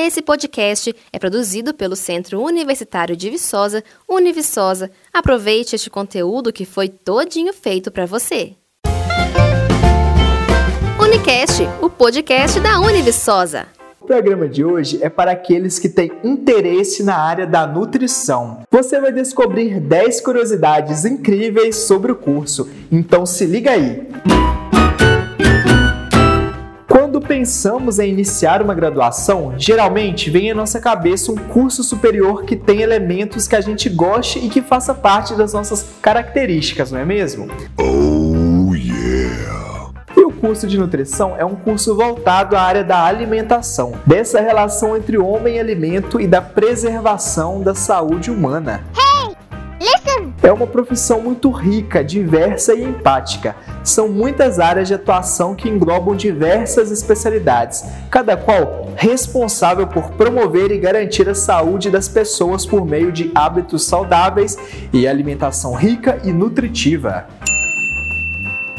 Esse podcast é produzido pelo Centro Universitário de Viçosa, Univiçosa. Aproveite este conteúdo que foi todinho feito para você. Unicast, o podcast da Univiçosa. O programa de hoje é para aqueles que têm interesse na área da nutrição. Você vai descobrir 10 curiosidades incríveis sobre o curso, então se liga aí! Quando pensamos em iniciar uma graduação, geralmente vem à nossa cabeça um curso superior que tem elementos que a gente goste e que faça parte das nossas características, não é mesmo? Oh yeah! E o curso de nutrição é um curso voltado à área da alimentação, dessa relação entre homem e alimento e da preservação da saúde humana. Hey! É uma profissão muito rica, diversa e empática são muitas áreas de atuação que englobam diversas especialidades, cada qual responsável por promover e garantir a saúde das pessoas por meio de hábitos saudáveis e alimentação rica e nutritiva.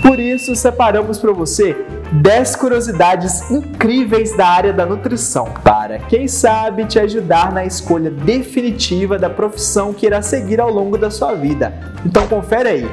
Por isso, separamos para você 10 curiosidades incríveis da área da nutrição, para quem sabe te ajudar na escolha definitiva da profissão que irá seguir ao longo da sua vida. Então confere aí.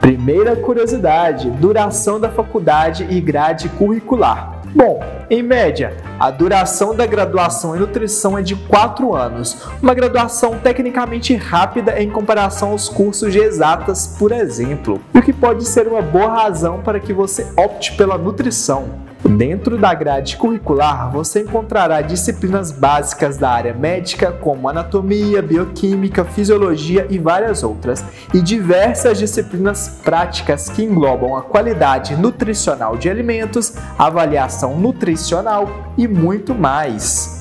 Primeira curiosidade: duração da faculdade e grade curricular. Bom, em média, a duração da graduação em nutrição é de 4 anos, uma graduação tecnicamente rápida em comparação aos cursos de exatas, por exemplo, o que pode ser uma boa razão para que você opte pela nutrição. Dentro da grade curricular, você encontrará disciplinas básicas da área médica, como anatomia, bioquímica, fisiologia e várias outras, e diversas disciplinas práticas que englobam a qualidade nutricional de alimentos, avaliação nutricional e muito mais.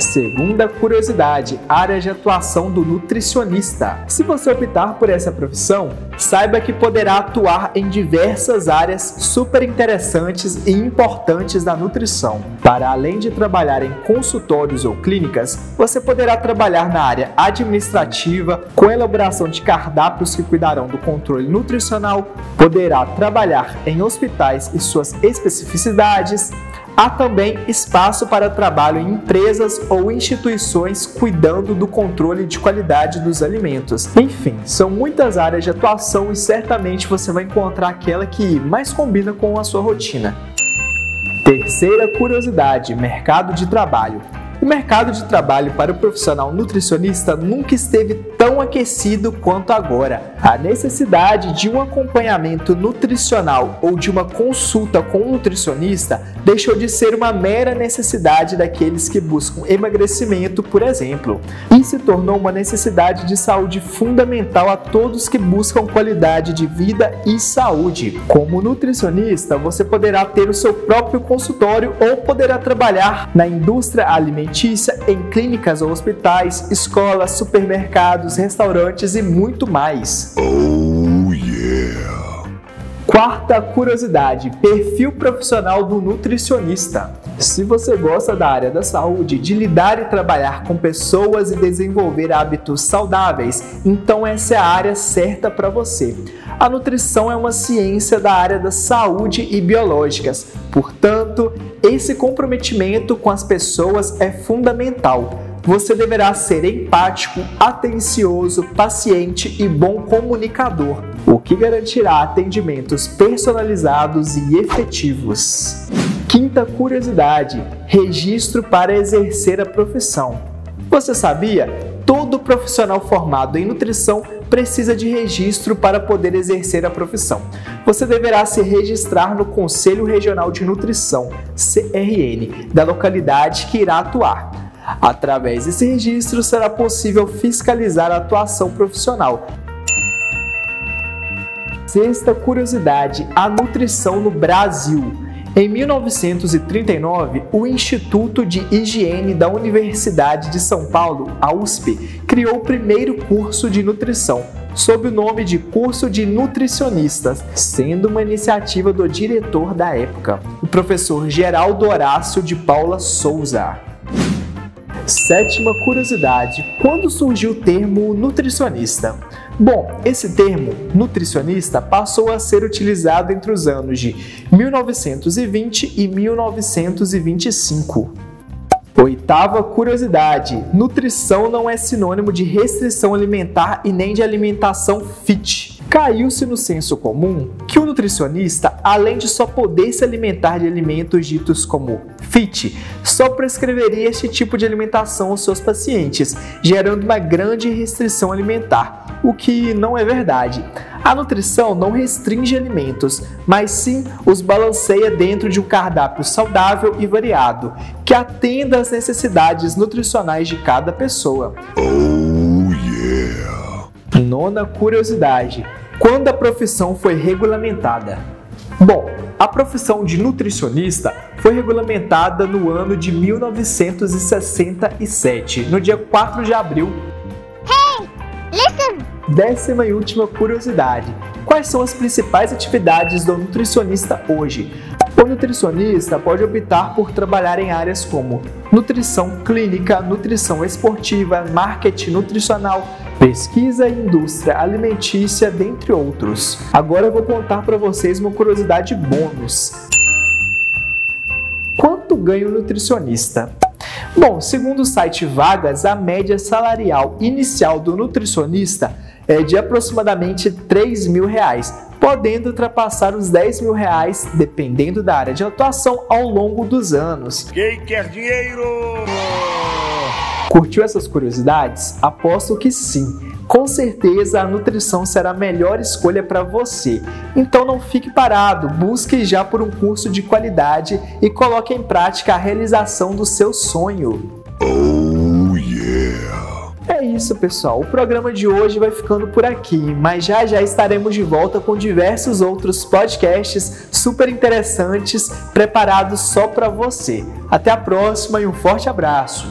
Segunda curiosidade, área de atuação do nutricionista. Se você optar por essa profissão, saiba que poderá atuar em diversas áreas super interessantes e importantes da nutrição. Para além de trabalhar em consultórios ou clínicas, você poderá trabalhar na área administrativa, com elaboração de cardápios que cuidarão do controle nutricional, poderá trabalhar em hospitais e suas especificidades, Há também espaço para trabalho em empresas ou instituições cuidando do controle de qualidade dos alimentos. Enfim, são muitas áreas de atuação e certamente você vai encontrar aquela que mais combina com a sua rotina. Terceira curiosidade: mercado de trabalho. O mercado de trabalho para o profissional nutricionista nunca esteve tão aquecido quanto agora. A necessidade de um acompanhamento nutricional ou de uma consulta com um nutricionista deixou de ser uma mera necessidade daqueles que buscam emagrecimento, por exemplo, e se tornou uma necessidade de saúde fundamental a todos que buscam qualidade de vida e saúde. Como nutricionista, você poderá ter o seu próprio consultório ou poderá trabalhar na indústria alimentar alimentícia em clínicas ou hospitais, escolas, supermercados, restaurantes e muito mais. Oh yeah! Quarta curiosidade: perfil profissional do nutricionista. Se você gosta da área da saúde, de lidar e trabalhar com pessoas e desenvolver hábitos saudáveis, então essa é a área certa para você. A nutrição é uma ciência da área da saúde e biológicas, portanto, esse comprometimento com as pessoas é fundamental. Você deverá ser empático, atencioso, paciente e bom comunicador, o que garantirá atendimentos personalizados e efetivos. Quinta curiosidade: registro para exercer a profissão. Você sabia? Todo profissional formado em nutrição precisa de registro para poder exercer a profissão. Você deverá se registrar no Conselho Regional de Nutrição, CRN, da localidade que irá atuar. Através desse registro será possível fiscalizar a atuação profissional. Sexta curiosidade: a nutrição no Brasil. Em 1939, o Instituto de Higiene da Universidade de São Paulo, a USP, criou o primeiro curso de nutrição, sob o nome de Curso de Nutricionistas, sendo uma iniciativa do diretor da época, o professor Geraldo Horácio de Paula Souza. Sétima curiosidade: quando surgiu o termo nutricionista? Bom, esse termo, nutricionista, passou a ser utilizado entre os anos de 1920 e 1925. Oitava curiosidade: nutrição não é sinônimo de restrição alimentar e nem de alimentação fit. Caiu-se no senso comum que o nutricionista, além de só poder se alimentar de alimentos ditos como fit, só prescreveria este tipo de alimentação aos seus pacientes, gerando uma grande restrição alimentar, o que não é verdade. A nutrição não restringe alimentos, mas sim os balanceia dentro de um cardápio saudável e variado, que atenda às necessidades nutricionais de cada pessoa. Oh, yeah. Nona curiosidade: quando a profissão foi regulamentada? Bom, a profissão de nutricionista foi regulamentada no ano de 1967, no dia 4 de abril. Hey, listen! Décima e última curiosidade: quais são as principais atividades do nutricionista hoje? O nutricionista pode optar por trabalhar em áreas como nutrição clínica, nutrição esportiva, marketing nutricional, pesquisa e indústria alimentícia, dentre outros. Agora eu vou contar para vocês uma curiosidade bônus. Quanto ganha o nutricionista? Bom, segundo o site Vagas, a média salarial inicial do nutricionista é de aproximadamente 3 mil reais, podendo ultrapassar os 10 mil reais, dependendo da área de atuação, ao longo dos anos. Quem quer dinheiro? Curtiu essas curiosidades? Aposto que sim. Com certeza a nutrição será a melhor escolha para você. Então não fique parado, busque já por um curso de qualidade e coloque em prática a realização do seu sonho. Isso, pessoal. O programa de hoje vai ficando por aqui, mas já já estaremos de volta com diversos outros podcasts super interessantes preparados só para você. Até a próxima e um forte abraço.